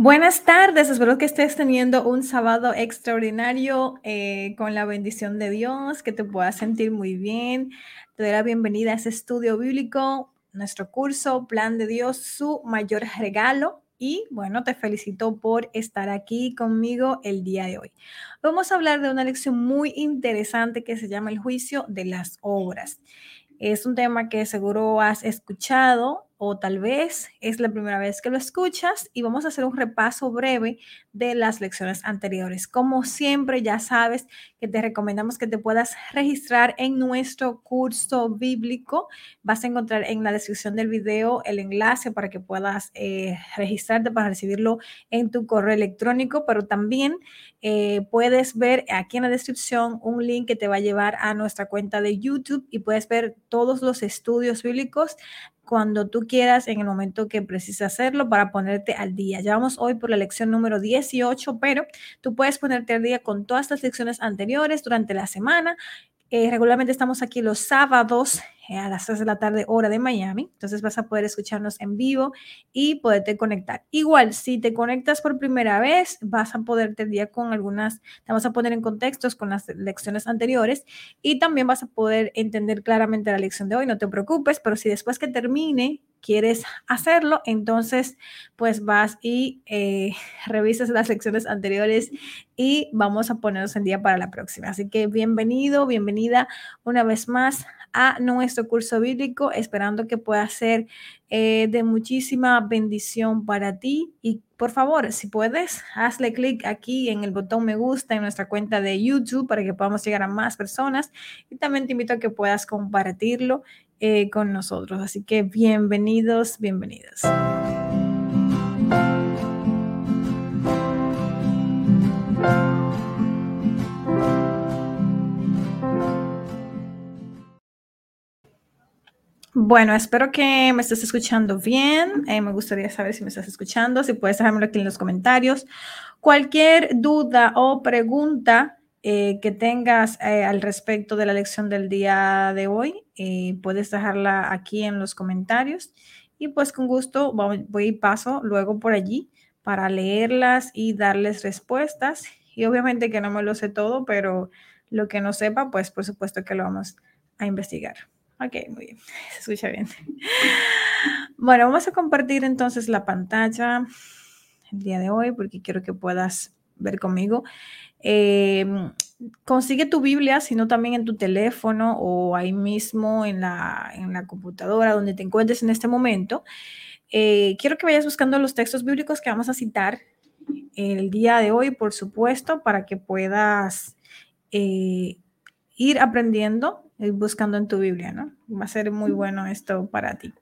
Buenas tardes, espero que estés teniendo un sábado extraordinario eh, con la bendición de Dios, que te puedas sentir muy bien. Te doy la bienvenida a este estudio bíblico, nuestro curso Plan de Dios, su mayor regalo. Y bueno, te felicito por estar aquí conmigo el día de hoy. Vamos a hablar de una lección muy interesante que se llama el juicio de las obras. Es un tema que seguro has escuchado o tal vez es la primera vez que lo escuchas y vamos a hacer un repaso breve de las lecciones anteriores. Como siempre, ya sabes que te recomendamos que te puedas registrar en nuestro curso bíblico. Vas a encontrar en la descripción del video el enlace para que puedas eh, registrarte para recibirlo en tu correo electrónico, pero también eh, puedes ver aquí en la descripción un link que te va a llevar a nuestra cuenta de YouTube y puedes ver todos los estudios bíblicos cuando tú quieras en el momento que precises hacerlo para ponerte al día. Ya vamos hoy por la lección número 18, pero tú puedes ponerte al día con todas las lecciones anteriores durante la semana. Eh, regularmente estamos aquí los sábados a las 3 de la tarde, hora de Miami. Entonces vas a poder escucharnos en vivo y poderte conectar. Igual, si te conectas por primera vez, vas a poderte día con algunas, te vas a poner en contextos con las lecciones anteriores y también vas a poder entender claramente la lección de hoy. No te preocupes, pero si después que termine quieres hacerlo, entonces pues vas y eh, revisas las lecciones anteriores y vamos a ponernos en día para la próxima. Así que bienvenido, bienvenida una vez más a nuestro curso bíblico, esperando que pueda ser eh, de muchísima bendición para ti. Y por favor, si puedes, hazle clic aquí en el botón me gusta en nuestra cuenta de YouTube para que podamos llegar a más personas. Y también te invito a que puedas compartirlo eh, con nosotros. Así que bienvenidos, bienvenidos. Bueno, espero que me estés escuchando bien. Eh, me gustaría saber si me estás escuchando, si puedes dejármelo aquí en los comentarios. Cualquier duda o pregunta eh, que tengas eh, al respecto de la lección del día de hoy, puedes dejarla aquí en los comentarios. Y pues con gusto voy y paso luego por allí para leerlas y darles respuestas. Y obviamente que no me lo sé todo, pero lo que no sepa, pues por supuesto que lo vamos a investigar. Ok, muy bien. Se escucha bien. Bueno, vamos a compartir entonces la pantalla el día de hoy porque quiero que puedas ver conmigo. Em, consigue tu Biblia, sino también en tu teléfono o ahí mismo en la, en la computadora donde te encuentres en este momento. Eh, quiero que vayas buscando los textos bíblicos que vamos a citar el día de hoy, por supuesto, para que puedas eh, ir aprendiendo buscando en tu Biblia, ¿no? Va a ser muy bueno esto para ti.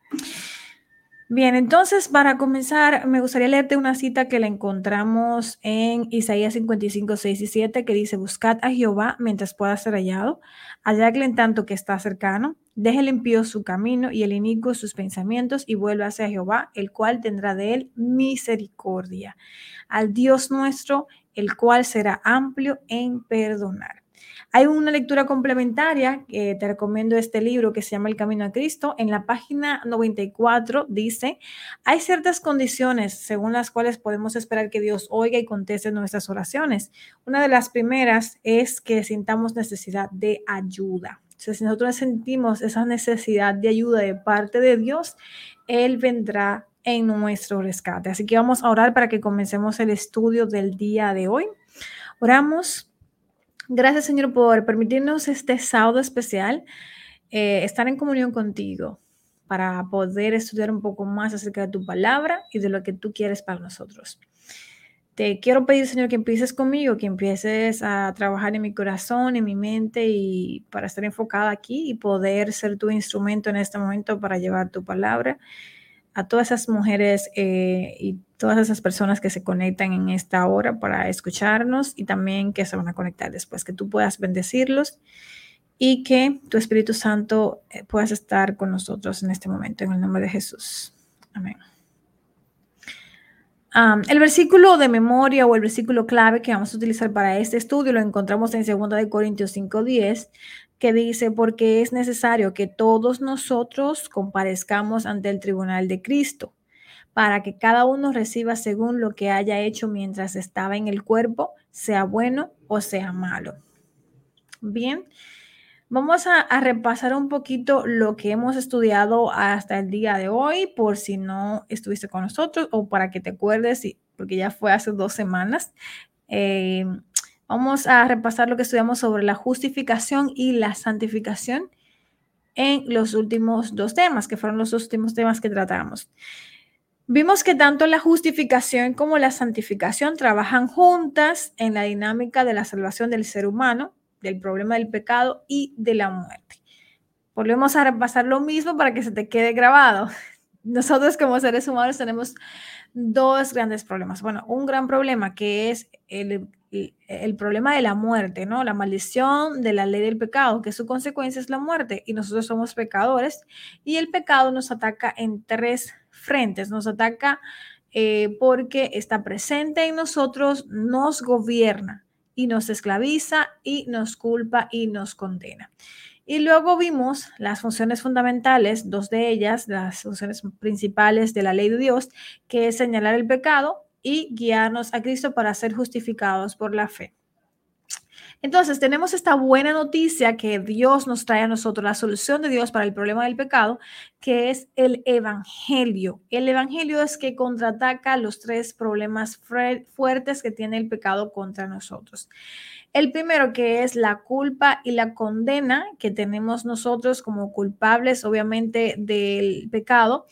Bien, entonces para comenzar, me gustaría leerte una cita que la encontramos en Isaías 55, 6 y 7, que dice, buscad a Jehová mientras pueda ser hallado, halladle en tanto que está cercano, deje el impío su camino y el inicuo sus pensamientos y vuelva hacia Jehová, el cual tendrá de él misericordia, al Dios nuestro, el cual será amplio en perdonar. Hay una lectura complementaria, que te recomiendo este libro que se llama El Camino a Cristo. En la página 94 dice, hay ciertas condiciones según las cuales podemos esperar que Dios oiga y conteste nuestras oraciones. Una de las primeras es que sintamos necesidad de ayuda. si nosotros sentimos esa necesidad de ayuda de parte de Dios, Él vendrá en nuestro rescate. Así que vamos a orar para que comencemos el estudio del día de hoy. Oramos. Gracias, Señor, por permitirnos este sábado especial, eh, estar en comunión contigo para poder estudiar un poco más acerca de tu palabra y de lo que tú quieres para nosotros. Te quiero pedir, Señor, que empieces conmigo, que empieces a trabajar en mi corazón, en mi mente y para estar enfocada aquí y poder ser tu instrumento en este momento para llevar tu palabra a todas esas mujeres eh, y todas esas personas que se conectan en esta hora para escucharnos y también que se van a conectar después, que tú puedas bendecirlos y que tu Espíritu Santo eh, puedas estar con nosotros en este momento, en el nombre de Jesús. Amén. el versículo de memoria o el versículo clave que vamos a utilizar para este estudio lo encontramos en 2 de Corintios 5:10, que dice, porque es necesario que todos nosotros comparezcamos ante el tribunal de Cristo, para que cada uno reciba según lo que haya hecho mientras estaba en el cuerpo, sea bueno o sea malo. Bien, vamos a, repasar un poquito lo que hemos estudiado hasta el día de hoy, por si no estuviste con nosotros o para que te acuerdes, porque ya fue hace dos semanas. Eh, vamos a repasar lo que estudiamos sobre la justificación y la santificación en los últimos dos temas, que fueron los últimos temas que tratamos. Vimos que tanto la justificación como la santificación trabajan juntas en la dinámica de la salvación del ser humano, del problema del pecado y de la muerte. Volvemos a repasar lo mismo para que se te quede grabado. Nosotros como seres humanos tenemos dos grandes problemas. Bueno, un gran problema que es el, el, problema de la muerte, ¿no? La maldición de la ley del pecado, que su consecuencia es la muerte y nosotros somos pecadores y el pecado nos ataca en tres frentes, nos ataca eh, porque está presente en nosotros, nos gobierna y nos esclaviza y nos culpa y nos condena. Y luego vimos las funciones fundamentales, dos de ellas, las funciones principales de la ley de Dios, que es señalar el pecado y guiarnos a Cristo para ser justificados por la fe. Entonces, tenemos esta buena noticia que Dios nos trae a nosotros, la solución de Dios para el problema del pecado, que es el Evangelio. El Evangelio es que contraataca los tres problemas fuertes que tiene el pecado contra nosotros. El primero que es la culpa y la condena que tenemos nosotros como culpables, obviamente, del pecado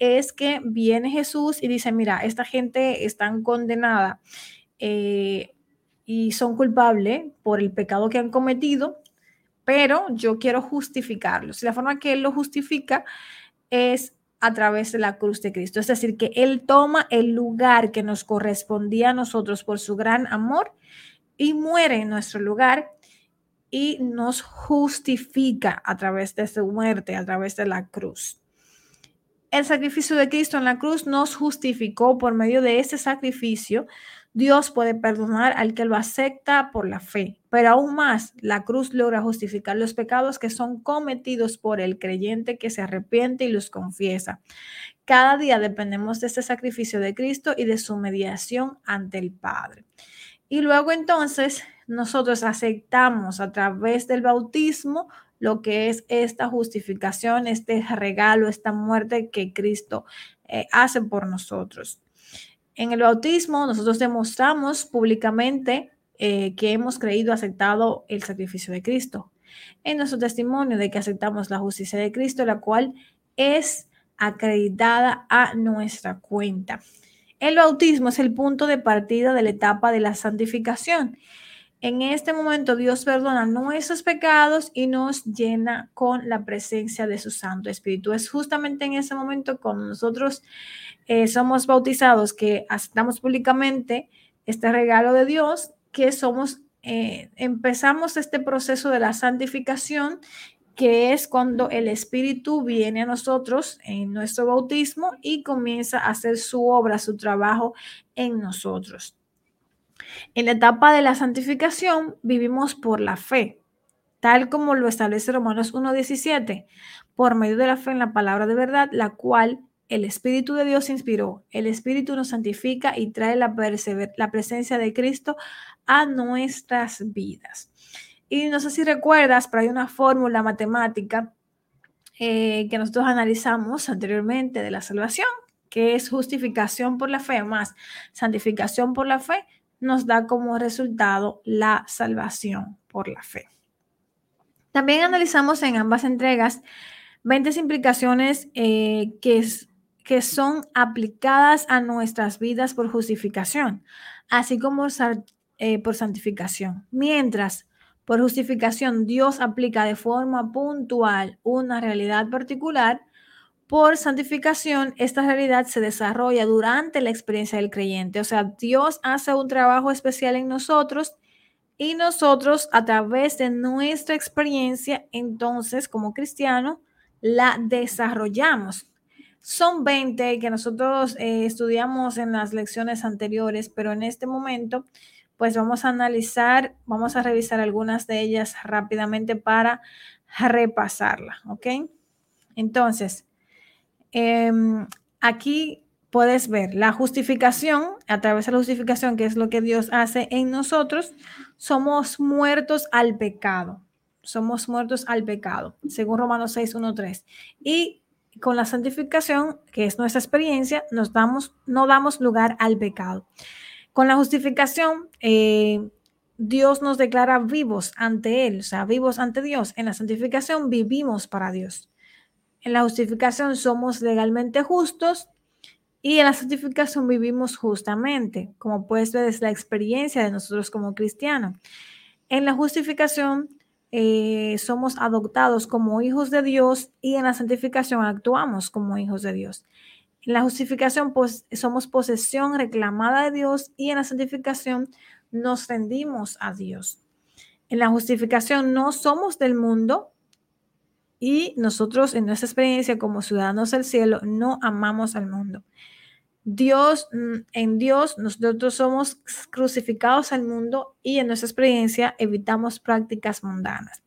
es que viene Jesús y dice, mira, esta gente está condenada eh, y son culpables por el pecado que han cometido, pero yo quiero justificarlos. Y la forma que Él lo justifica es a través de la cruz de Cristo. Es decir, que Él toma el lugar que nos correspondía a nosotros por su gran amor y muere en nuestro lugar y nos justifica a través de su muerte, a través de la cruz el sacrificio de Cristo en la cruz nos justificó por medio de ese sacrificio. Dios puede perdonar al que lo acepta por la fe, pero aún más, la cruz logra justificar los pecados que son cometidos por el creyente que se arrepiente y los confiesa. Cada día dependemos de ese sacrificio de Cristo y de su mediación ante el Padre. Y luego entonces nosotros aceptamos a través del bautismo lo que es esta justificación, este regalo, esta muerte que Cristo eh, hace por nosotros. En el bautismo nosotros demostramos públicamente eh, que hemos creído, aceptado el sacrificio de Cristo. En nuestro testimonio de que aceptamos la justicia de Cristo, la cual es acreditada a nuestra cuenta. El bautismo es el punto de partida de la etapa de la santificación en este momento Dios perdona nuestros pecados y nos llena con la presencia de su Santo Espíritu. Es justamente en ese momento cuando nosotros eh, somos bautizados, que aceptamos públicamente este regalo de Dios, que somos, eh, empezamos este proceso de la santificación que es cuando el Espíritu viene a nosotros en nuestro bautismo y comienza a hacer su obra, su trabajo en nosotros. En la etapa de la santificación vivimos por la fe, tal como lo establece Romanos 1.17, por medio de la fe en la palabra de verdad, la cual el Espíritu de Dios inspiró. El Espíritu nos santifica y trae la, presencia de Cristo a nuestras vidas. Y no sé si recuerdas, pero hay una fórmula matemática eh, que nosotros analizamos anteriormente de la salvación, que es justificación por la fe más santificación por la fe nos da como resultado la salvación por la fe. También analizamos en ambas entregas 20 implicaciones eh, que, que son aplicadas a nuestras vidas por justificación, así como eh, por santificación. Mientras por justificación Dios aplica de forma puntual una realidad particular, por santificación, esta realidad se desarrolla durante la experiencia del creyente. O sea, Dios hace un trabajo especial en nosotros y nosotros a través de nuestra experiencia, entonces como cristiano, la desarrollamos. Son 20 que nosotros eh, estudiamos en las lecciones anteriores, pero en este momento, pues vamos a analizar, vamos a revisar algunas de ellas rápidamente para repasarla, ¿ok? Entonces, Em, aquí puedes ver la justificación, a través de la justificación, que es lo que Dios hace en nosotros, somos muertos al pecado. Somos muertos al pecado, según Romanos 6, 1, 3. Y con la santificación, que es nuestra experiencia, nos damos, no damos lugar al pecado. Con la justificación, eh, Dios nos declara vivos ante Él, o sea, vivos ante Dios. En la santificación vivimos para Dios. En la justificación somos legalmente justos y en la santificación vivimos justamente, como puedes ver, es la experiencia de nosotros como cristianos. En la justificación eh, somos adoptados como hijos de Dios y en la santificación actuamos como hijos de Dios. En la justificación pues, somos posesión reclamada de Dios y en la santificación nos rendimos a Dios. En la justificación no somos del mundo y nosotros en nuestra experiencia como ciudadanos del cielo no amamos al mundo. Dios, mm, en Dios nosotros somos crucificados al mundo y en nuestra experiencia evitamos prácticas mundanas.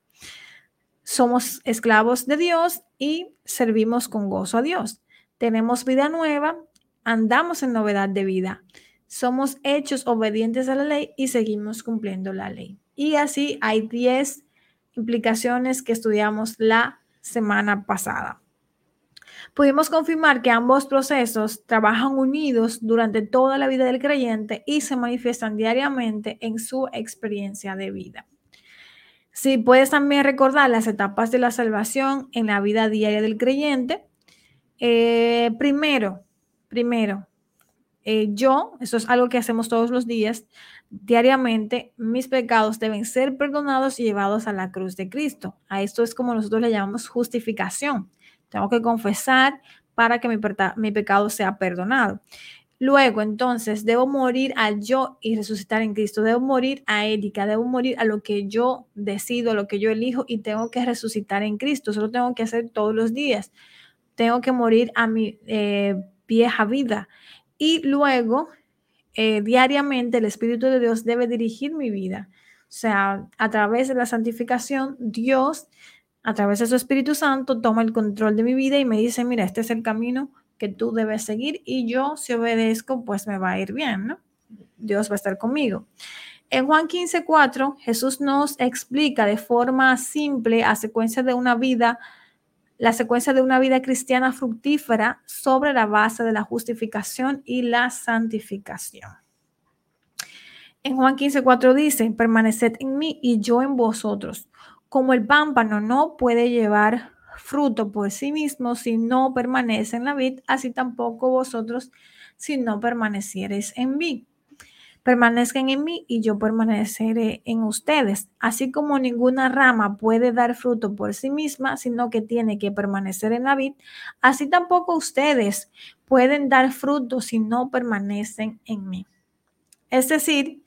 Somos esclavos de Dios y servimos con gozo a Dios. Tenemos vida nueva, andamos en novedad de vida somos hechos obedientes a la ley y seguimos cumpliendo la ley. Y así hay 10 implicaciones que estudiamos la semana pasada. Pudimos confirmar que ambos procesos trabajan unidos durante toda la vida del creyente y se manifiestan diariamente en su experiencia de vida. Si puedes también recordar las etapas de la salvación en la vida diaria del creyente. Eh, primero, primero, eh, yo, eso es algo que hacemos todos los días, diariamente, mis pecados deben ser perdonados y llevados a la cruz de Cristo. A esto es como nosotros le llamamos justificación. Tengo que confesar para que mi, pecado sea perdonado. Luego, entonces, debo morir al yo y resucitar en Cristo. Debo morir a Erika, debo morir a lo que yo decido, a lo que yo elijo y tengo que resucitar en Cristo. Eso lo tengo que hacer todos los días. Tengo que morir a mi eh, vieja vida y luego, eh, diariamente, el Espíritu de Dios debe dirigir mi vida. O sea, a través de la santificación, Dios, a través de su Espíritu Santo, toma el control de mi vida y me dice, mira, este es el camino que tú debes seguir y yo, si obedezco, pues me va a ir bien, ¿no? Dios va a estar conmigo. En Juan 15, 4, Jesús nos explica de forma simple, a secuencia de una vida, la secuencia de una vida cristiana fructífera sobre la base de la justificación y la santificación. En Juan 15:4 dice, permaneced en mí y yo en vosotros. Como el pámpano no puede llevar fruto por sí mismo si no permanece en la vid, así tampoco vosotros si no permaneciereis en mí permanezcan en mí y yo permaneceré en ustedes. Así como ninguna rama puede dar fruto por sí misma, sino que tiene que permanecer en la vid, así tampoco ustedes pueden dar fruto si no permanecen en mí. Es decir,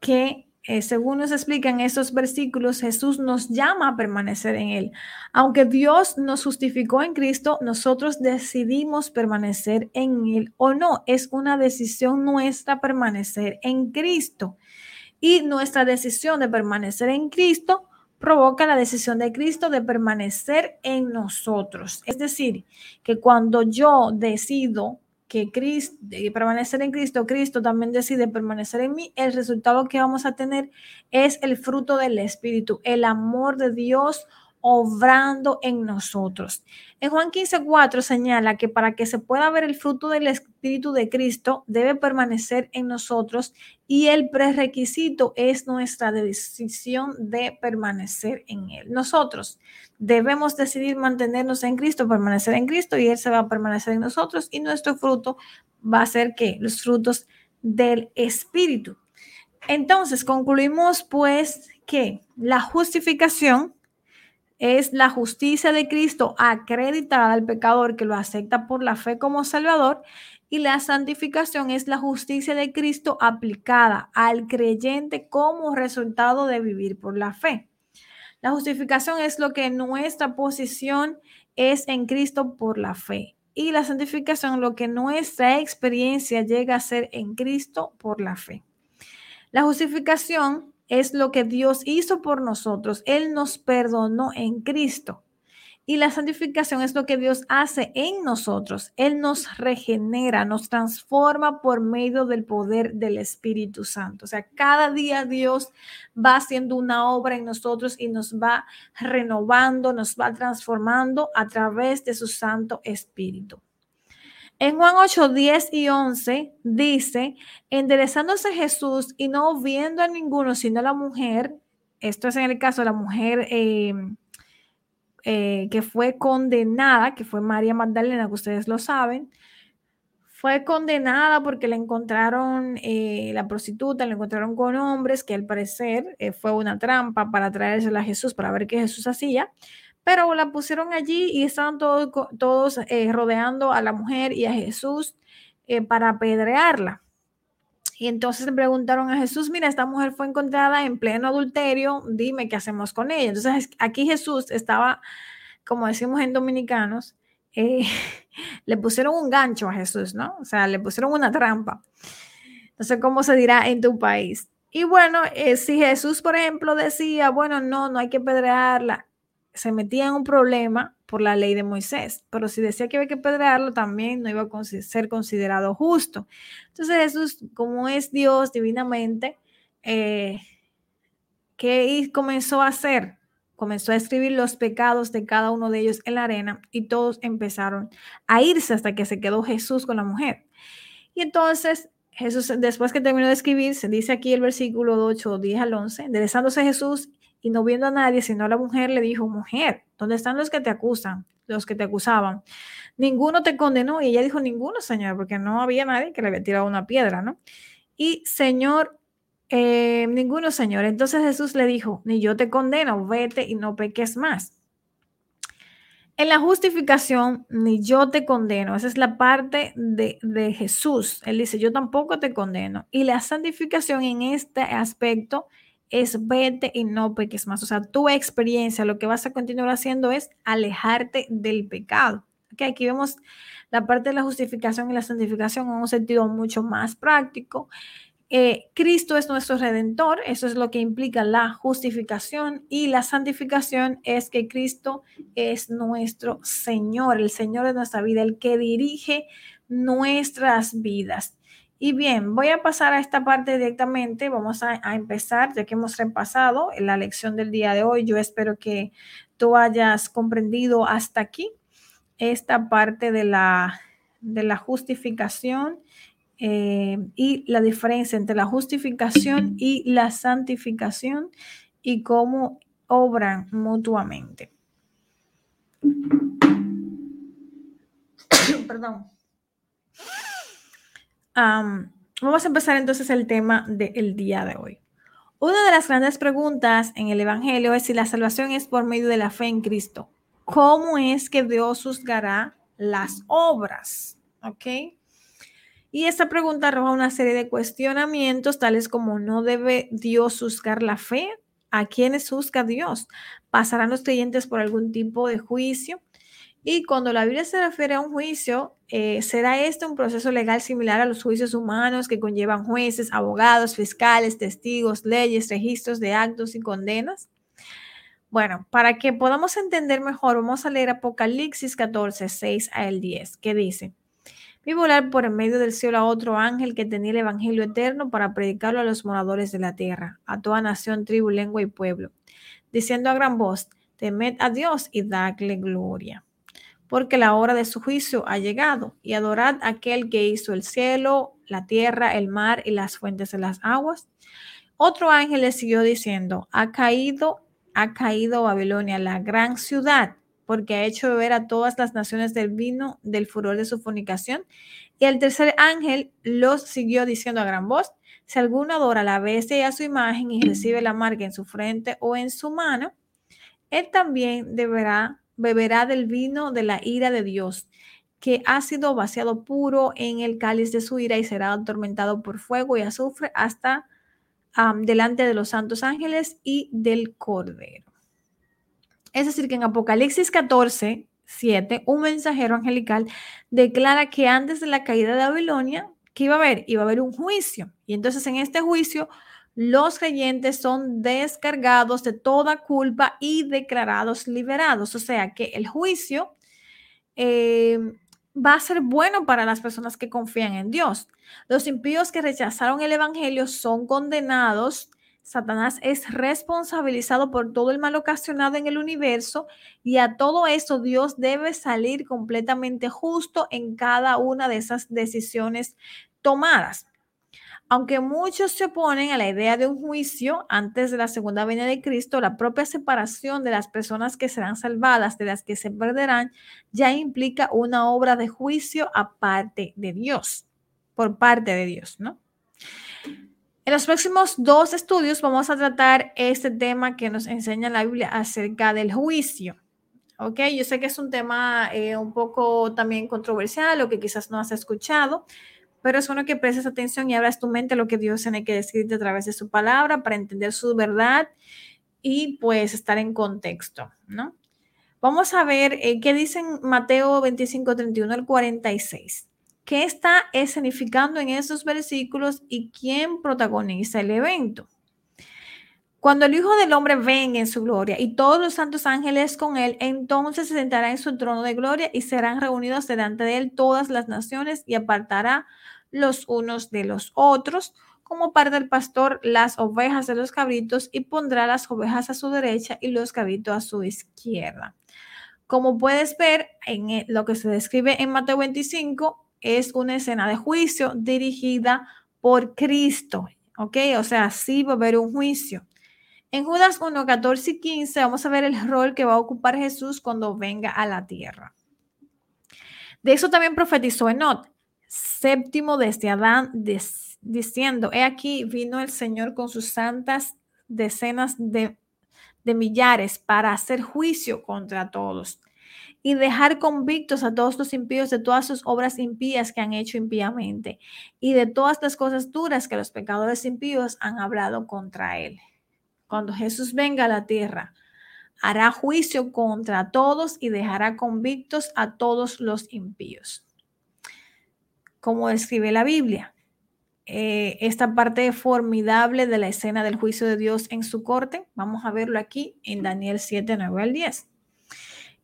que eh, según nos explican estos versículos, Jesús nos llama a permanecer en Él. Aunque Dios nos justificó en Cristo, nosotros decidimos permanecer en Él o no. Es una decisión nuestra permanecer en Cristo. Y nuestra decisión de permanecer en Cristo provoca la decisión de Cristo de permanecer en nosotros. Es decir, que cuando yo decido que Cristo, permanecer en Cristo, Cristo también decide permanecer en mí, el resultado que vamos a tener es el fruto del Espíritu, el amor de Dios obrando en nosotros. En Juan 15, 4 señala que para que se pueda ver el fruto del Espíritu de Cristo, debe permanecer en nosotros y el prerequisito es nuestra decisión de permanecer en Él. Nosotros debemos decidir mantenernos en Cristo, permanecer en Cristo y Él se va a permanecer en nosotros y nuestro fruto va a ser que los frutos del Espíritu. Entonces, concluimos pues que la justificación es la justicia de Cristo acreditada al pecador que lo acepta por la fe como Salvador y la santificación es la justicia de Cristo aplicada al creyente como resultado de vivir por la fe. La justificación es lo que nuestra posición es en Cristo por la fe y la santificación lo que nuestra experiencia llega a ser en Cristo por la fe. La justificación es lo que Dios hizo por nosotros. Él nos perdonó en Cristo. Y la santificación es lo que Dios hace en nosotros. Él nos regenera, nos transforma por medio del poder del Espíritu Santo. O sea, cada día Dios va haciendo una obra en nosotros y nos va renovando, nos va transformando a través de su Santo Espíritu. En Juan 8, 10 y 11 dice, enderezándose Jesús y no viendo a ninguno sino a la mujer, esto es en el caso de la mujer eh, eh, que fue condenada, que fue María Magdalena, que ustedes lo saben, fue condenada porque le encontraron, eh, la prostituta, le encontraron con hombres que al parecer eh, fue una trampa para traérsela a Jesús, para ver qué Jesús hacía, pero la pusieron allí y estaban todos, todos rodeando a la mujer y a Jesús para apedrearla. Y entonces le preguntaron a Jesús, mira, esta mujer fue encontrada en pleno adulterio, dime qué hacemos con ella. Entonces aquí Jesús estaba, como decimos en dominicanos, eh, le pusieron un gancho a Jesús, ¿no? O sea, le pusieron una trampa. No sé cómo se dirá en tu país. Y bueno, eh, si Jesús, por ejemplo, decía, bueno, no, no hay que pedrearla, se metía en un problema, por la ley de Moisés, pero si decía que había que pedrearlo, también no iba a ser considerado justo. Entonces Jesús, como es Dios divinamente, eh, ¿qué comenzó a hacer? Comenzó a escribir los pecados de cada uno de ellos en la arena y todos empezaron a irse hasta que se quedó Jesús con la mujer. Y entonces Jesús, después que terminó de escribir, se dice aquí el versículo 8, 10 al 11, enderezándose Jesús y no viendo a nadie, sino a la mujer, le dijo, mujer, ¿dónde están los que te acusan? Los que te acusaban. Ninguno te condenó. Y ella dijo, ninguno, Señor, porque no había nadie que le había tirado una piedra, ¿no? Y, Señor, eh, ninguno, Señor. Entonces Jesús le dijo, ni yo te condeno, vete y no peques más. En la justificación, ni yo te condeno. Esa es la parte de, de, Jesús. Él dice, yo tampoco te condeno. Y la santificación en este aspecto es vete y no peques más. O sea, tu experiencia, lo que vas a continuar haciendo es alejarte del pecado. Okay, aquí vemos la parte de la justificación y la santificación en un sentido mucho más práctico. Eh, Cristo es nuestro redentor, eso es lo que implica la justificación y la santificación es que Cristo es nuestro Señor, el Señor de nuestra vida, el que dirige nuestras vidas. Y bien, voy a pasar a esta parte directamente. Vamos a, empezar, ya que hemos repasado la lección del día de hoy. Yo espero que tú hayas comprendido hasta aquí esta parte de la, de la justificación eh, y la diferencia entre la justificación y la santificación y cómo obran mutuamente. Perdón vamos a empezar entonces el tema del día de hoy. Una de las grandes preguntas en el Evangelio es si la salvación es por medio de la fe en Cristo. ¿Cómo es que Dios juzgará las obras? ¿Ok? Y esta pregunta arroja una serie de cuestionamientos, tales como ¿no debe Dios juzgar la fe? ¿A quiénes juzga Dios? ¿Pasarán los creyentes por algún tipo de juicio? Y cuando la Biblia se refiere a un juicio, eh, ¿será este un proceso legal similar a los juicios humanos que conllevan jueces, abogados, fiscales, testigos, leyes, registros de actos y condenas? Bueno, para que podamos entender mejor, vamos a leer Apocalipsis 14, 6 al 10, que dice, vi volar por en medio del cielo a otro ángel que tenía el Evangelio eterno para predicarlo a los moradores de la tierra, a toda nación, tribu, lengua y pueblo, diciendo a gran voz, temed a Dios y dadle gloria porque la hora de su juicio ha llegado, y adorad a aquel que hizo el cielo, la tierra, el mar y las fuentes de las aguas. Otro ángel le siguió diciendo, ha caído, ha caído Babilonia, la gran ciudad, porque ha hecho beber a todas las naciones del vino del furor de su fornicación. Y el tercer ángel los siguió diciendo a gran voz, si alguno adora a la bestia y a su imagen y recibe la marca en su frente o en su mano, él también deberá beberá del vino de la ira de Dios, que ha sido vaciado puro en el cáliz de su ira y será atormentado por fuego y azufre hasta delante de los santos ángeles y del Cordero. Es decir, que en Apocalipsis 14, 7, un mensajero angelical declara que antes de la caída de Babilonia, ¿qué iba a haber? Iba a haber un juicio. Y entonces en este juicio los creyentes son descargados de toda culpa y declarados liberados. O sea que el juicio eh, va a ser bueno para las personas que confían en Dios. Los impíos que rechazaron el Evangelio son condenados. Satanás es responsabilizado por todo el mal ocasionado en el universo y a todo eso Dios debe salir completamente justo en cada una de esas decisiones tomadas. Aunque muchos se oponen a la idea de un juicio antes de la segunda venida de Cristo, la propia separación de las personas que serán salvadas de las que se perderán ya implica una obra de juicio aparte de Dios, por parte de Dios, ¿no? En los próximos dos estudios vamos a tratar este tema que nos enseña la Biblia acerca del juicio. ¿Ok? Yo sé que es un tema eh, un poco también controversial o que quizás no has escuchado, pero es bueno que prestes atención y abras tu mente a lo que Dios tiene que decirte a través de su palabra para entender su verdad y pues estar en contexto, ¿no? Vamos a ver eh, qué dicen Mateo 25, 31 al 46. ¿Qué está escenificando en esos versículos y quién protagoniza el evento? Cuando el Hijo del Hombre venga en su gloria y todos los santos ángeles con él, entonces se sentará en su trono de gloria y serán reunidos delante de él todas las naciones y apartará los unos de los otros, como parte del pastor las ovejas de los cabritos y pondrá las ovejas a su derecha y los cabritos a su izquierda. Como puedes ver en e, lo que se describe en Mateo 25, es una escena de juicio dirigida por Cristo. ¿Ok? O sea, sí va a haber un juicio. En Judas 1, 14 y 15 vamos a ver el rol que va a ocupar Jesús cuando venga a la tierra. De eso también profetizó Enot séptimo desde Adán, diciendo, he aquí vino el Señor con sus santas decenas de, de millares para hacer juicio contra todos y dejar convictos a todos los impíos de todas sus obras impías que han hecho impíamente y de todas las cosas duras que los pecadores impíos han hablado contra él. Cuando Jesús venga a la tierra, hará juicio contra todos y dejará convictos a todos los impíos como describe la Biblia. Eh, esta parte formidable de la escena del juicio de Dios en su corte, vamos a verlo aquí en Daniel 7, 9 al 10.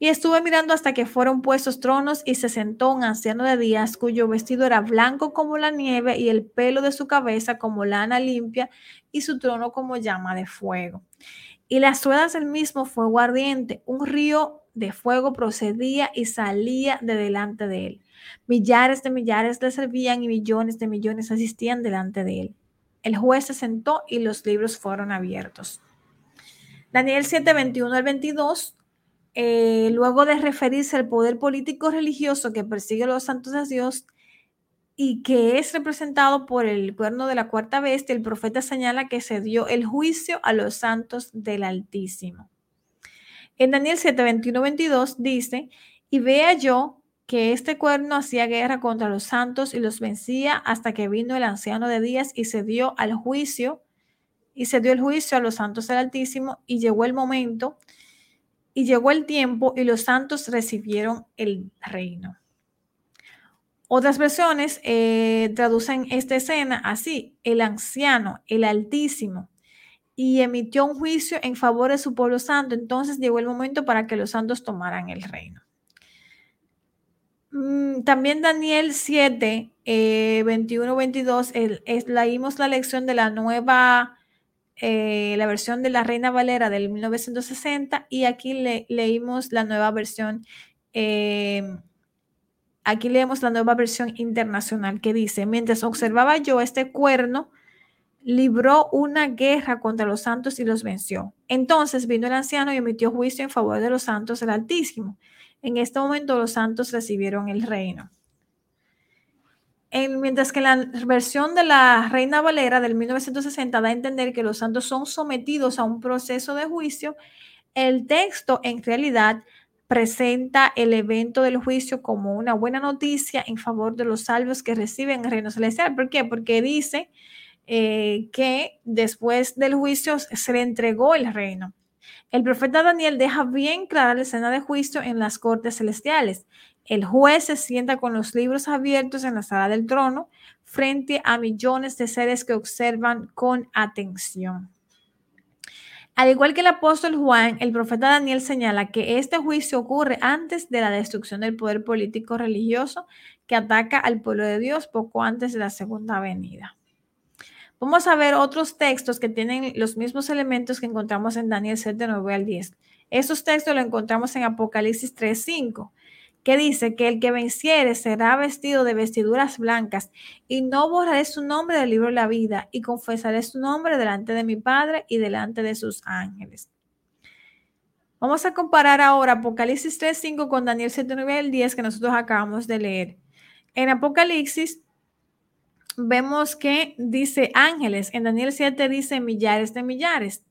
Y estuve mirando hasta que fueron puestos tronos y se sentó un anciano de días cuyo vestido era blanco como la nieve y el pelo de su cabeza como lana limpia y su trono como llama de fuego. Y las ruedas del mismo fuego ardiente, un río de fuego procedía y salía de delante de él. Millares de millares le servían y millones de millones asistían delante de él. El juez se sentó y los libros fueron abiertos. Daniel 7, 21 al 22, eh, luego de referirse al poder político religioso que persigue a los santos de Dios y que es representado por el cuerno de la cuarta bestia, el profeta señala que se dio el juicio a los santos del Altísimo. En Daniel 7, 21, 22 dice, y vea yo que este cuerno hacía guerra contra los santos y los vencía hasta que vino el anciano de días y se dio al juicio, y se dio el juicio a los santos del Altísimo, y llegó el momento, y llegó el tiempo, y los santos recibieron el reino. Otras versiones eh, traducen esta escena así, el anciano, el Altísimo, y emitió un juicio en favor de su pueblo santo. Entonces llegó el momento para que los santos tomaran el reino. Mm, también Daniel 7, 21, 22, leímos la lección de la nueva, eh, la versión de la Reina Valera del 1960 y aquí leímos la nueva versión, eh, aquí leemos la nueva versión internacional que dice, mientras observaba yo este cuerno, libró una guerra contra los santos y los venció. Entonces vino el anciano y emitió juicio en favor de los santos del Altísimo en este momento los santos recibieron el reino. mientras que la versión de la Reina Valera del 1960 da a entender que los santos son sometidos a un proceso de juicio, el texto en realidad presenta el evento del juicio como una buena noticia en favor de los salvos que reciben el reino celestial. ¿Por qué? Porque dice eh, que después del juicio se le entregó el reino. El profeta Daniel deja bien clara la escena de juicio en las cortes celestiales. El juez se sienta con los libros abiertos en la sala del trono. frente a millones de seres que observan con atención. Al igual que el apóstol Juan, el profeta Daniel señala que este juicio ocurre antes de la destrucción del poder político religioso que ataca al pueblo de Dios poco antes de la segunda venida. Vamos a ver otros textos que tienen los mismos elementos que encontramos en Daniel 7, 9 al 10. Estos textos los encontramos en Apocalipsis 3, 5 que dice que el que venciere será vestido de vestiduras blancas y no borraré su nombre del libro de la vida y confesaré su nombre delante de mi Padre y delante de sus ángeles. Vamos a comparar ahora Apocalipsis 3.5 con Daniel 7.9 al 10 que nosotros acabamos de leer. En Apocalipsis vemos que dice ángeles, en Daniel 7 dice millares de millares.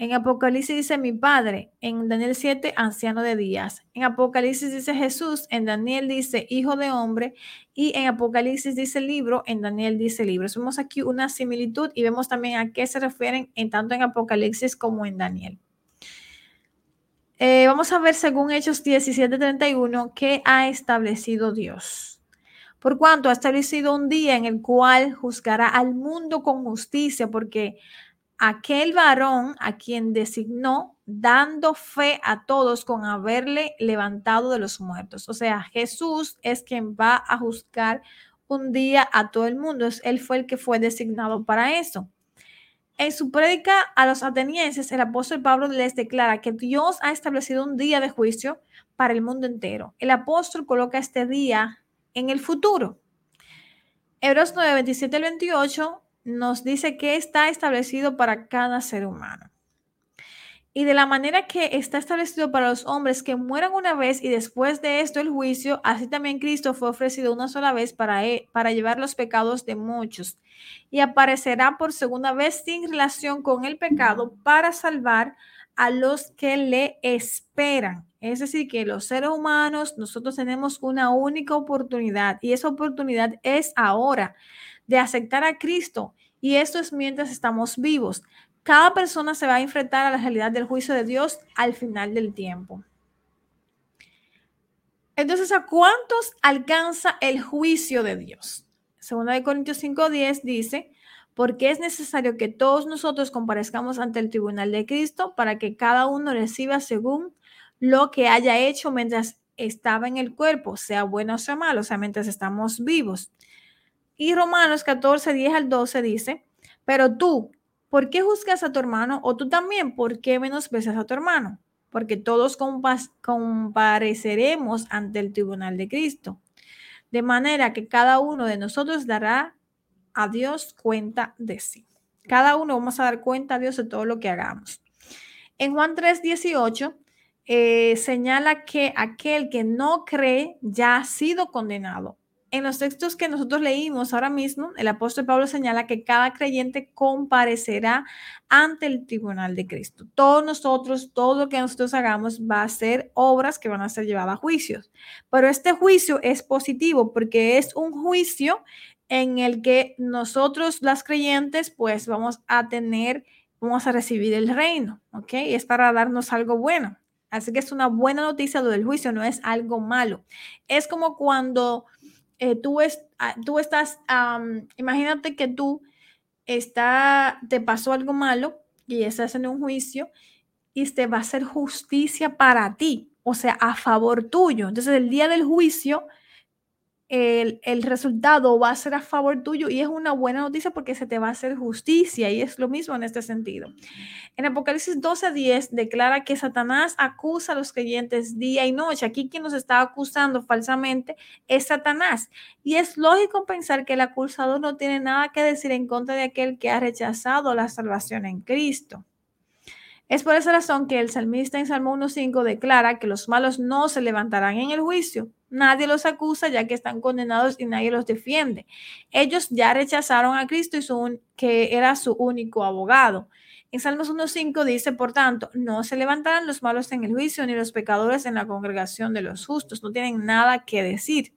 En Apocalipsis dice mi padre, en Daniel 7, anciano de días. En Apocalipsis dice Jesús, en Daniel dice hijo de hombre y en Apocalipsis dice libro, en Daniel dice libro. Vemos aquí una similitud y vemos también a qué se refieren en tanto en Apocalipsis como en Daniel. Eh, vamos a ver según Hechos 17:31 qué ha establecido Dios. Por cuanto ha establecido un día en el cual juzgará al mundo con justicia, porque aquel varón a quien designó, dando fe a todos con haberle levantado de los muertos. O sea, Jesús es quien va a juzgar un día a todo el mundo. Él fue el que fue designado para eso. En su prédica a los atenienses, el apóstol Pablo les declara que Dios ha establecido un día de juicio para el mundo entero. El apóstol coloca este día en el futuro. Hebreos 9, 27 al 28 nos dice que está establecido para cada ser humano. Y de la manera que está establecido para los hombres que mueran una vez y después de esto el juicio, así también Cristo fue ofrecido una sola vez para, e, para llevar los pecados de muchos. Y aparecerá por segunda vez sin relación con el pecado para salvar los que le esperan. Es decir, que los seres humanos, nosotros tenemos una única oportunidad y esa oportunidad es ahora de aceptar a Cristo. Y esto es mientras estamos vivos. Cada persona se va a enfrentar a la realidad del juicio de Dios al final del tiempo. Entonces, ¿a cuántos alcanza el juicio de Dios? Segunda de Corintios 5:10 dice, porque es necesario que todos nosotros comparezcamos ante el tribunal de Cristo para que cada uno reciba según lo que haya hecho mientras estaba en el cuerpo, sea bueno o sea malo, o sea, mientras estamos vivos. Y Romanos 14, 10 al 12 dice, pero tú, ¿por qué juzgas a tu hermano? O tú también, ¿por qué menosprecias a tu hermano? Porque todos compareceremos ante el tribunal de Cristo. De manera que cada uno de nosotros dará a Dios cuenta de sí. Cada uno vamos a dar cuenta a Dios de todo lo que hagamos. En Juan 3, 18 eh, señala que aquel que no cree ya ha sido condenado en los textos que nosotros leímos ahora mismo, el apóstol Pablo señala que cada creyente comparecerá ante el tribunal de Cristo. Todos nosotros, todo lo que nosotros hagamos va a ser obras que van a ser llevadas a juicios. Pero este juicio es positivo porque es un juicio en el que nosotros, las creyentes, pues vamos a tener, vamos a recibir el reino, ¿ok? Es para darnos algo bueno. Así que es una buena noticia lo del juicio, no es algo malo. Es como cuando eh, tú, es, ah, tú estás, imagínate que tú está, te pasó algo malo y estás en un juicio y te va a hacer justicia para ti, o sea, a favor tuyo. Entonces, el día del juicio, el, resultado va a ser a favor tuyo y es una buena noticia porque se te va a hacer justicia y es lo mismo en este sentido. En Apocalipsis 12:10 declara que Satanás acusa a los creyentes día y noche. Aquí quien nos está acusando falsamente es Satanás. Y es lógico pensar que el acusador no tiene nada que decir en contra de aquel que ha rechazado la salvación en Cristo. Es por esa razón que el salmista en Salmo 1.5 declara que los malos no se levantarán en el juicio. Nadie los acusa ya que están condenados y nadie los defiende. Ellos ya rechazaron a Cristo y su, que era su único abogado. En Salmos 1.5 dice, por tanto, no se levantarán los malos en el juicio ni los pecadores en la congregación de los justos. No tienen nada que decir.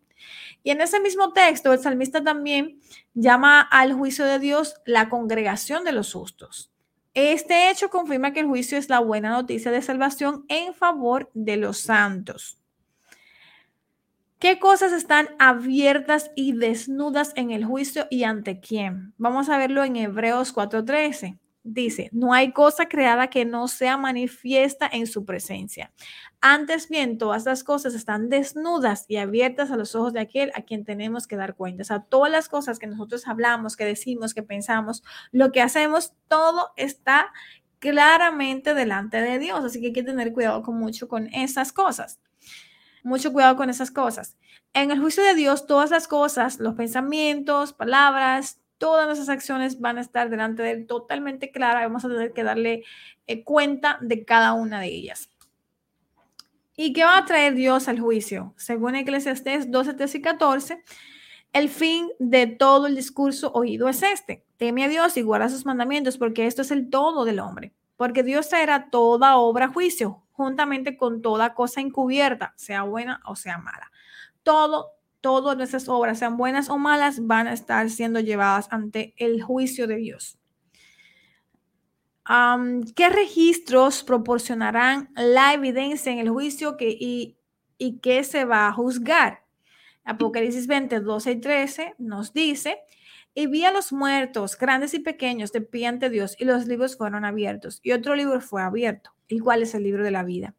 Y en ese mismo texto, el salmista también llama al juicio de Dios la congregación de los justos. Este hecho confirma que el juicio es la buena noticia de salvación en favor de los santos. ¿Qué cosas están abiertas y desnudas en el juicio y ante quién? Vamos a verlo en Hebreos 4:13. Dice, no hay cosa creada que no sea manifiesta en su presencia. Antes bien, todas las cosas están desnudas y abiertas a los ojos de aquel a quien tenemos que dar cuenta. O sea, todas las cosas que nosotros hablamos, que decimos, que pensamos, lo que hacemos, todo está claramente delante de Dios. Así que hay que tener cuidado con mucho con esas cosas. Mucho cuidado con esas cosas. En el juicio de Dios, todas las cosas, los pensamientos, palabras, todas nuestras acciones van a estar delante de él totalmente claras. Vamos a tener que darle eh, cuenta de cada una de ellas. ¿Y qué va a traer Dios al juicio? Según Eclesiastés 12, 13 y 14, el fin de todo el discurso oído es este. Teme a Dios y guarda sus mandamientos, porque esto es el todo del hombre. Porque Dios traerá toda obra juicio, juntamente con toda cosa encubierta, sea buena o sea mala. Todo, todas nuestras obras, sean buenas o malas, van a estar siendo llevadas ante el juicio de Dios. ¿Qué registros proporcionarán la evidencia en el juicio que, y, y qué se va a juzgar? Apocalipsis 20, 12 y 13 nos dice, y vi a los muertos, grandes y pequeños, de pie ante Dios, y los libros fueron abiertos, y otro libro fue abierto, el cual es el libro de la vida.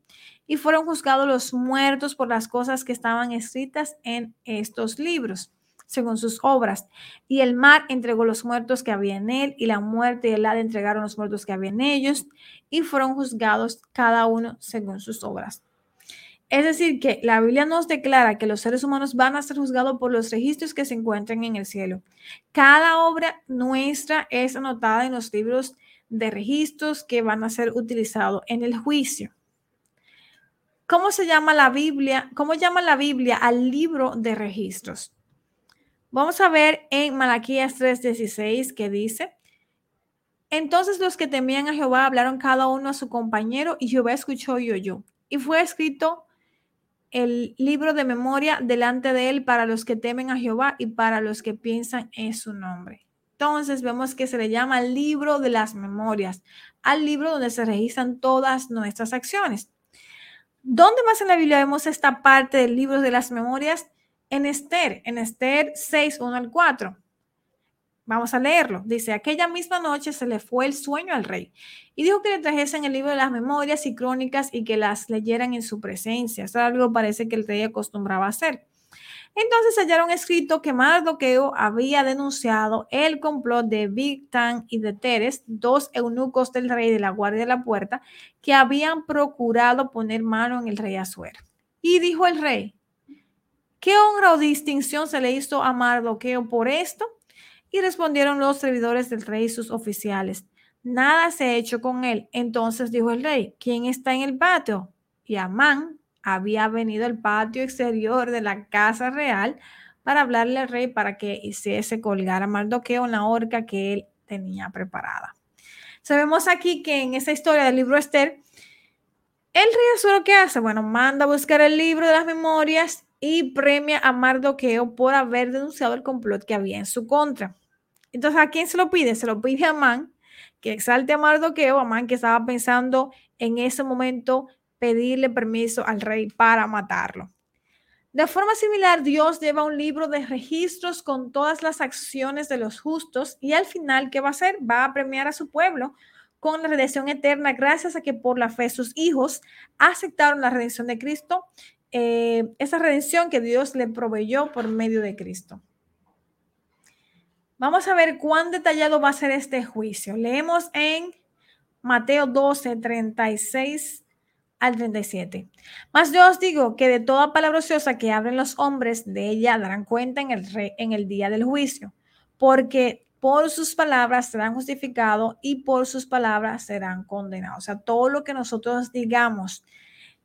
Y fueron juzgados los muertos por las cosas que estaban escritas en estos libros según sus obras. Y el mar entregó los muertos que había en él, y la muerte y el hada entregaron los muertos que había en ellos, y fueron juzgados cada uno según sus obras. Es decir, que la Biblia nos declara que los seres humanos van a ser juzgados por los registros que se encuentran en el cielo. Cada obra nuestra es anotada en los libros de registros que van a ser utilizados en el juicio. ¿Cómo se llama la Biblia? ¿Cómo llama la Biblia al libro de registros? Vamos a ver en Malaquías 3:16 que dice, entonces los que temían a Jehová hablaron cada uno a su compañero y Jehová escuchó y oyó. Y fue escrito el libro de memoria delante de él para los que temen a Jehová y para los que piensan en su nombre. Entonces vemos que se le llama libro de las memorias, al libro donde se registran todas nuestras acciones. ¿Dónde más en la Biblia vemos esta parte del libro de las memorias? en Esther, en Esther 6, 1 al 4. Vamos a leerlo. Dice, aquella misma noche se le fue el sueño al rey y dijo que le trajesen el libro de las memorias y crónicas y que las leyeran en su presencia. Eso algo parece que el rey acostumbraba a hacer. Entonces hallaron escrito que Mardoqueo había denunciado el complot de Victan y de Teres, dos eunucos del rey de la guardia de la puerta, que habían procurado poner mano en el rey Azuero. Y dijo el rey, ¿Qué honra o distinción se le hizo a Mardoqueo por esto? Y respondieron los servidores del rey y sus oficiales. Nada se ha hecho con él. Entonces dijo el rey, ¿quién está en el patio? Y Amán había venido al patio exterior de la casa real para hablarle al rey para que hiciese colgar a Mardoqueo en la horca que él tenía preparada. Sabemos aquí que en esa historia del libro Esther, el rey Azuero, ¿qué hace? Bueno, manda a buscar el libro de las memorias y premia a Mardoqueo por haber denunciado el complot que había en su contra. Entonces, ¿a quién se lo pide? Se lo pide a Amán, que exalte a Mardoqueo, Amán que estaba pensando en ese momento pedirle permiso al rey para matarlo. De forma similar, Dios lleva un libro de registros con todas las acciones de los justos y al final, ¿qué va a hacer? Va a premiar a su pueblo con la redención eterna gracias a que por la fe sus hijos aceptaron la redención de Cristo eh, esa redención que Dios le proveyó por medio de Cristo. Vamos a ver cuán detallado va a ser este juicio. Leemos en Mateo 12, 36 al 37. Mas yo os digo que de toda palabra ociosa que hablen los hombres, de ella darán cuenta en el, en el día del juicio, porque por sus palabras serán justificados y por sus palabras serán condenados. O sea, todo lo que nosotros digamos,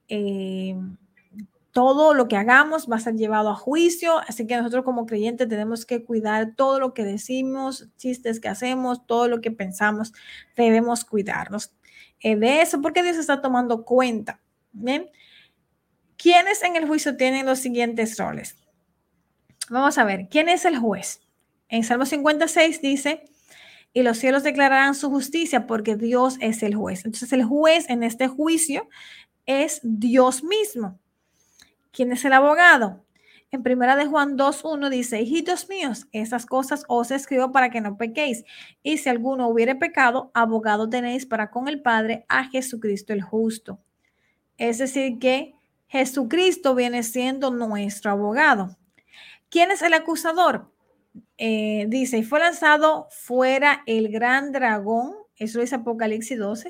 eh, todo lo que hagamos va a ser llevado a juicio, así que nosotros como creyentes tenemos que cuidar todo lo que decimos, chistes que hacemos, todo lo que pensamos, debemos cuidarnos eh, de eso porque Dios está tomando cuenta. Bien, ¿quiénes en el juicio tienen los siguientes roles? Vamos a ver, ¿quién es el juez? En Salmo 56 dice, y los cielos declararán su justicia porque Dios es el juez. Entonces el juez en este juicio es Dios mismo. ¿Quién es el abogado? En primera de Juan 2.1 dice, hijitos míos, esas cosas os escribo para que no pequéis. Y si alguno hubiere pecado, abogado tenéis para con el Padre a Jesucristo el justo. Es decir, que Jesucristo viene siendo nuestro abogado. ¿Quién es el acusador? Eh, dice, y fue lanzado fuera el gran dragón, eso es Apocalipsis 12,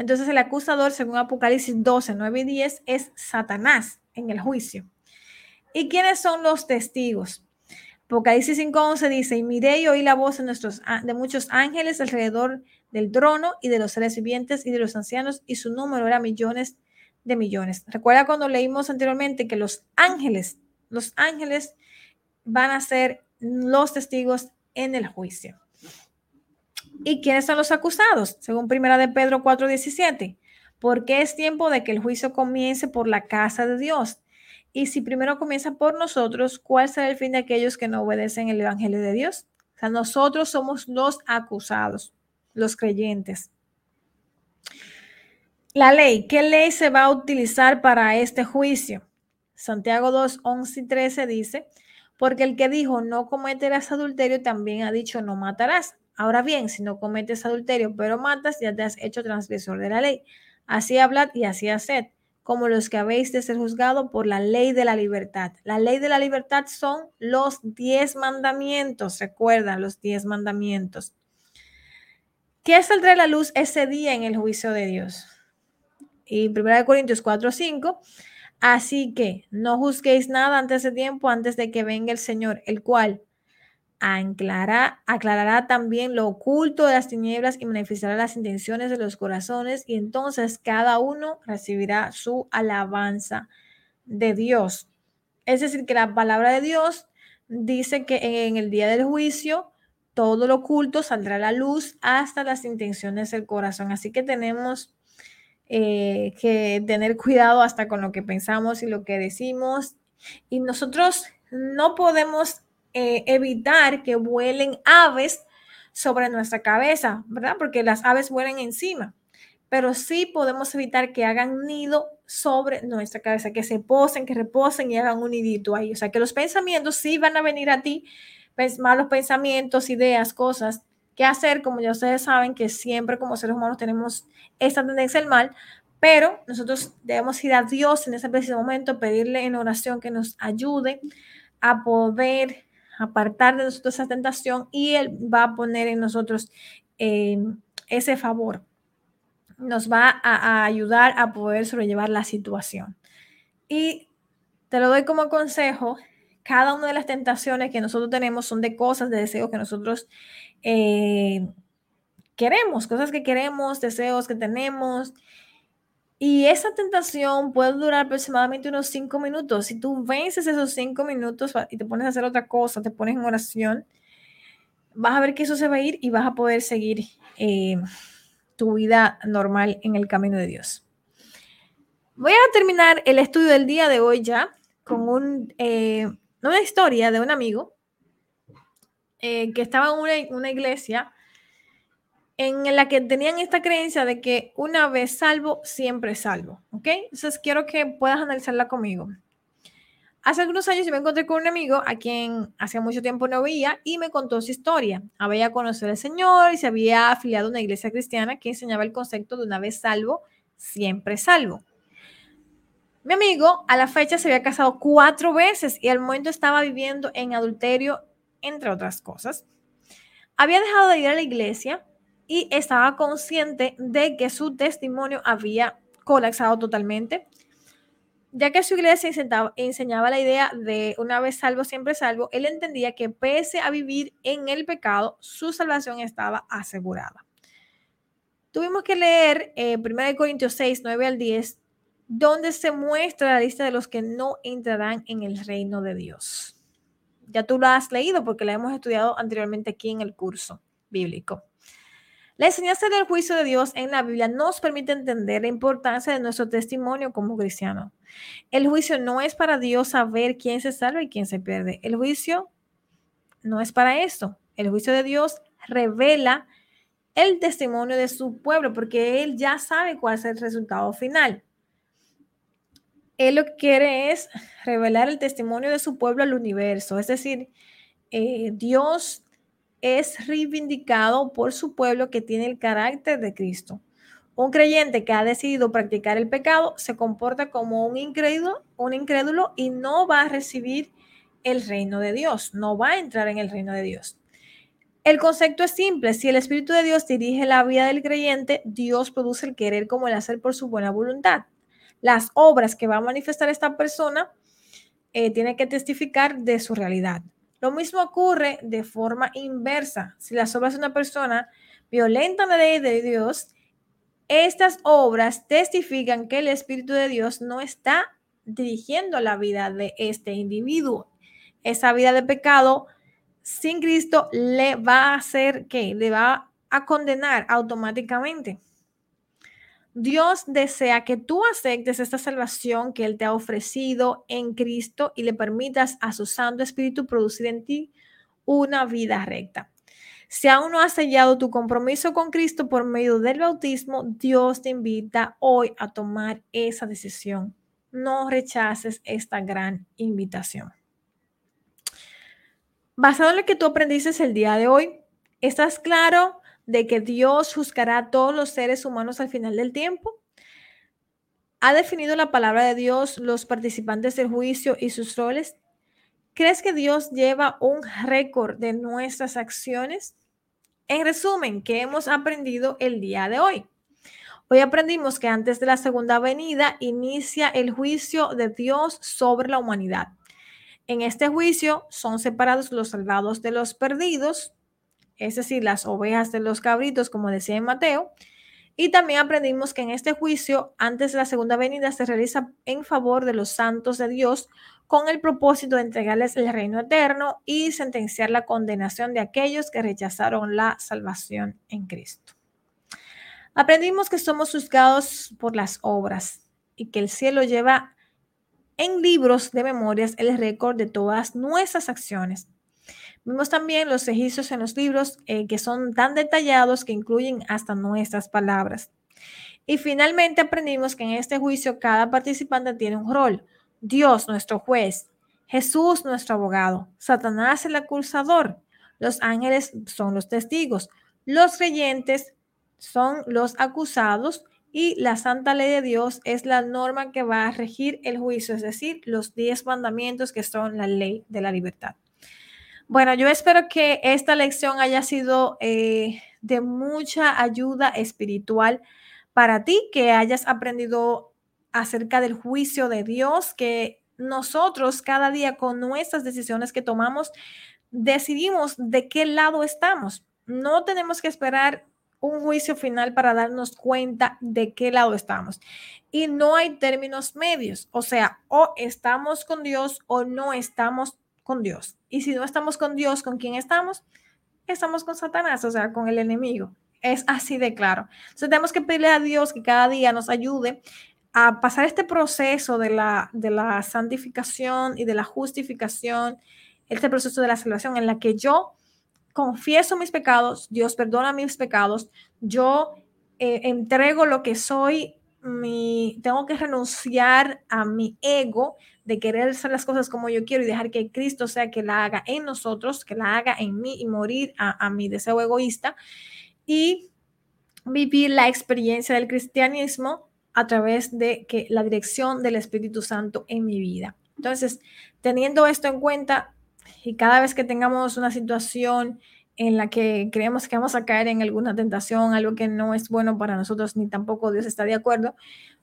Entonces el acusador, según Apocalipsis 12, 9 y 10, es Satanás en el juicio. ¿Y quiénes son los testigos? Apocalipsis 5.11 dice, y miré y oí la voz de, nuestros, de muchos ángeles alrededor del trono y de los seres vivientes y de los ancianos, y su número era millones de millones. Recuerda cuando leímos anteriormente que los ángeles, los ángeles van a ser los testigos en el juicio. ¿Y quiénes son los acusados? Según primera de Pedro 4:17. Porque es tiempo de que el juicio comience por la casa de Dios. Y si primero comienza por nosotros, ¿cuál será el fin de aquellos que no obedecen el Evangelio de Dios? O sea, nosotros somos los acusados, los creyentes. La ley, ¿qué ley se va a utilizar para este juicio? Santiago 2, 11 y 13 dice, porque el que dijo no cometerás adulterio también ha dicho no matarás. Ahora bien, si no cometes adulterio, pero matas, ya te has hecho transgresor de la ley. Así hablad y así haced, como los que habéis de ser juzgado por la ley de la libertad. La ley de la libertad son los diez mandamientos, recuerda los diez mandamientos. ¿Qué saldrá a la luz ese día en el juicio de Dios? Y 1 Corintios 4, 5. Así que no juzguéis nada antes de tiempo, antes de que venga el Señor, el cual aclarará, también lo oculto de las tinieblas y manifestará las intenciones de los corazones y entonces cada uno recibirá su alabanza de Dios. Es decir, que la palabra de Dios dice que en el día del juicio todo lo oculto saldrá a la luz hasta las intenciones del corazón. Así que tenemos eh, que tener cuidado hasta con lo que pensamos y lo que decimos. Y nosotros no podemos eh, evitar que vuelen aves sobre nuestra cabeza, ¿verdad? Porque las aves vuelan encima, pero sí podemos evitar que hagan nido sobre nuestra cabeza, que se posen, que reposen y hagan un nidito ahí. O sea, que los pensamientos sí van a venir a ti, malos pensamientos, ideas, cosas que hacer, como ya ustedes saben, que siempre como seres humanos tenemos esta tendencia al mal, pero nosotros debemos ir a Dios en ese preciso momento, pedirle en oración que nos ayude a poder apartar de nosotros esa tentación y Él va a poner en nosotros eh, ese favor. Nos va a, ayudar a poder sobrellevar la situación. Y te lo doy como consejo, cada una de las tentaciones que nosotros tenemos son de cosas, de deseos que nosotros eh, queremos, cosas que queremos, deseos que tenemos. Y esa tentación puede durar aproximadamente unos cinco minutos. Si tú vences esos cinco minutos y te pones a hacer otra cosa, te pones en oración, vas a ver que eso se va a ir y vas a poder seguir eh, tu vida normal en el camino de Dios. Voy a terminar el estudio del día de hoy ya con eh, una historia de un amigo eh, que estaba en una iglesia en la que tenían esta creencia de que una vez salvo, siempre salvo, ¿ok? Entonces quiero que puedas analizarla conmigo. Hace algunos años yo me encontré con un amigo a quien hacía mucho tiempo no veía y me contó su historia. Había conocido al Señor y se había afiliado a una iglesia cristiana que enseñaba el concepto de una vez salvo, siempre salvo. Mi amigo a la fecha se había casado cuatro veces y al momento estaba viviendo en adulterio, entre otras cosas. Había dejado de ir a la iglesia y estaba consciente de que su testimonio había colapsado totalmente, ya que su iglesia enseñaba la idea de una vez salvo, siempre salvo, él entendía que pese a vivir en el pecado, su salvación estaba asegurada. Tuvimos que leer eh, 1 Corintios 6, 9 al 10, donde se muestra la lista de los que no entrarán en el reino de Dios. Ya tú lo has leído porque la hemos estudiado anteriormente aquí en el curso bíblico. La enseñanza del juicio de Dios en la Biblia nos permite entender la importancia de nuestro testimonio como cristiano. El juicio no es para Dios saber quién se salva y quién se pierde. El juicio no es para eso. El juicio de Dios revela el testimonio de su pueblo porque Él ya sabe cuál es el resultado final. Él lo que quiere es revelar el testimonio de su pueblo al universo. Es decir, eh, Dios es reivindicado por su pueblo que tiene el carácter de Cristo. Un creyente que ha decidido practicar el pecado se comporta como un incrédulo, un incrédulo y no va a recibir el reino de Dios, no va a entrar en el reino de Dios. El concepto es simple, si el Espíritu de Dios dirige la vida del creyente, Dios produce el querer como el hacer por su buena voluntad. Las obras que va a manifestar esta persona eh, tienen que testificar de su realidad. Lo mismo ocurre de forma inversa. Si las obras de una persona violentan la ley de Dios, estas obras testifican que el Espíritu de Dios no está dirigiendo la vida de este individuo. Esa vida de pecado sin Cristo le va a hacer que le va a condenar automáticamente. Dios desea que tú aceptes esta salvación que Él te ha ofrecido en Cristo y le permitas a su Santo Espíritu producir en ti una vida recta. Si aún no has sellado tu compromiso con Cristo por medio del bautismo, Dios te invita hoy a tomar esa decisión. No rechaces esta gran invitación. Basado en lo que tú aprendiste el día de hoy, ¿estás claro de que Dios juzgará a todos los seres humanos al final del tiempo? ¿Ha definido la palabra de Dios los participantes del juicio y sus roles? ¿Crees que Dios lleva un récord de nuestras acciones? En resumen, ¿qué hemos aprendido el día de hoy? Hoy aprendimos que antes de la segunda venida inicia el juicio de Dios sobre la humanidad. En este juicio son separados los salvados de los perdidos, es decir, las ovejas de los cabritos, como decía en Mateo. Y también aprendimos que en este juicio, antes de la segunda venida, se realiza en favor de los santos de Dios con el propósito de entregarles el reino eterno y sentenciar la condenación de aquellos que rechazaron la salvación en Cristo. Aprendimos que somos juzgados por las obras y que el cielo lleva en libros de memorias el récord de todas nuestras acciones Vimos también los registros en los libros eh, que son tan detallados que incluyen hasta nuestras palabras. Y finalmente aprendimos que en este juicio cada participante tiene un rol. Dios, nuestro juez, Jesús, nuestro abogado, Satanás, el acusador, los ángeles son los testigos, los creyentes son los acusados y la santa ley de Dios es la norma que va a regir el juicio, es decir, los diez mandamientos que son la ley de la libertad. Bueno, yo espero que esta lección haya sido eh, de mucha ayuda espiritual para ti, que hayas aprendido acerca del juicio de Dios, que nosotros cada día con nuestras decisiones que tomamos, decidimos de qué lado estamos. No tenemos que esperar un juicio final para darnos cuenta de qué lado estamos. Y no hay términos medios, o sea, o estamos con Dios o no estamos Dios. Y si no estamos con Dios, ¿con quién estamos? Estamos con Satanás, o sea, con el enemigo. Es así de claro. Entonces tenemos que pedirle a Dios que cada día nos ayude a pasar este proceso de la, de la santificación y de la justificación, este proceso de la salvación en la que yo confieso mis pecados, Dios perdona mis pecados, yo eh, entrego lo que soy, tengo que renunciar a mi ego de querer hacer las cosas como yo quiero y dejar que Cristo sea que la haga en nosotros, que la haga en mí y morir a, mi deseo egoísta y vivir la experiencia del cristianismo a través de que la dirección del Espíritu Santo en mi vida. Entonces, teniendo esto en cuenta y cada vez que tengamos una situación en la que creemos que vamos a caer en alguna tentación, algo que no es bueno para nosotros ni tampoco Dios está de acuerdo,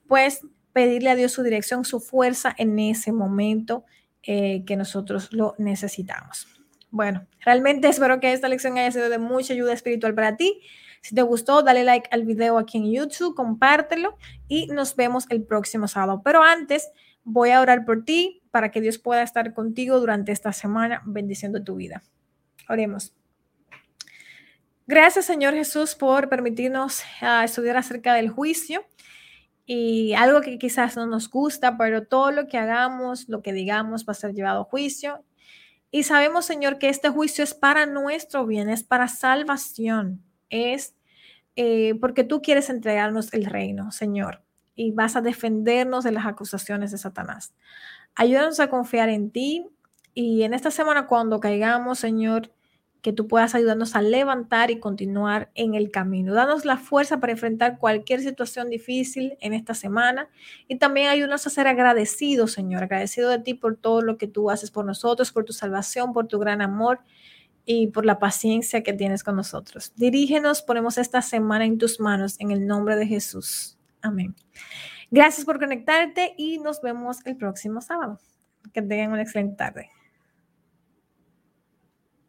pues pedirle a Dios su dirección, su fuerza en ese momento eh, que nosotros lo necesitamos. Bueno, realmente espero que esta lección haya sido de mucha ayuda espiritual para ti. Si te gustó, dale like al video aquí en YouTube, compártelo y nos vemos el próximo sábado. Pero antes, voy a orar por ti, para que Dios pueda estar contigo durante esta semana, bendiciendo tu vida. Oremos. Gracias, Señor Jesús, por permitirnos uh, estudiar acerca del juicio y algo que quizás no nos gusta, pero todo lo que hagamos, lo que digamos va a ser llevado a juicio. Y sabemos, Señor, que este juicio es para nuestro bien, es para salvación, es eh, porque tú quieres entregarnos el reino, Señor, y vas a defendernos de las acusaciones de Satanás. Ayúdanos a confiar en ti y en esta semana cuando caigamos, Señor, que tú puedas ayudarnos a levantar y continuar en el camino. Danos la fuerza para enfrentar cualquier situación difícil en esta semana y también ayúdanos a ser agradecidos, Señor, agradecido de ti por todo lo que tú haces por nosotros, por tu salvación, por tu gran amor y por la paciencia que tienes con nosotros. Dirígenos, ponemos esta semana en tus manos en el nombre de Jesús. Amén. Gracias por conectarte y nos vemos el próximo sábado. Que tengan una excelente tarde.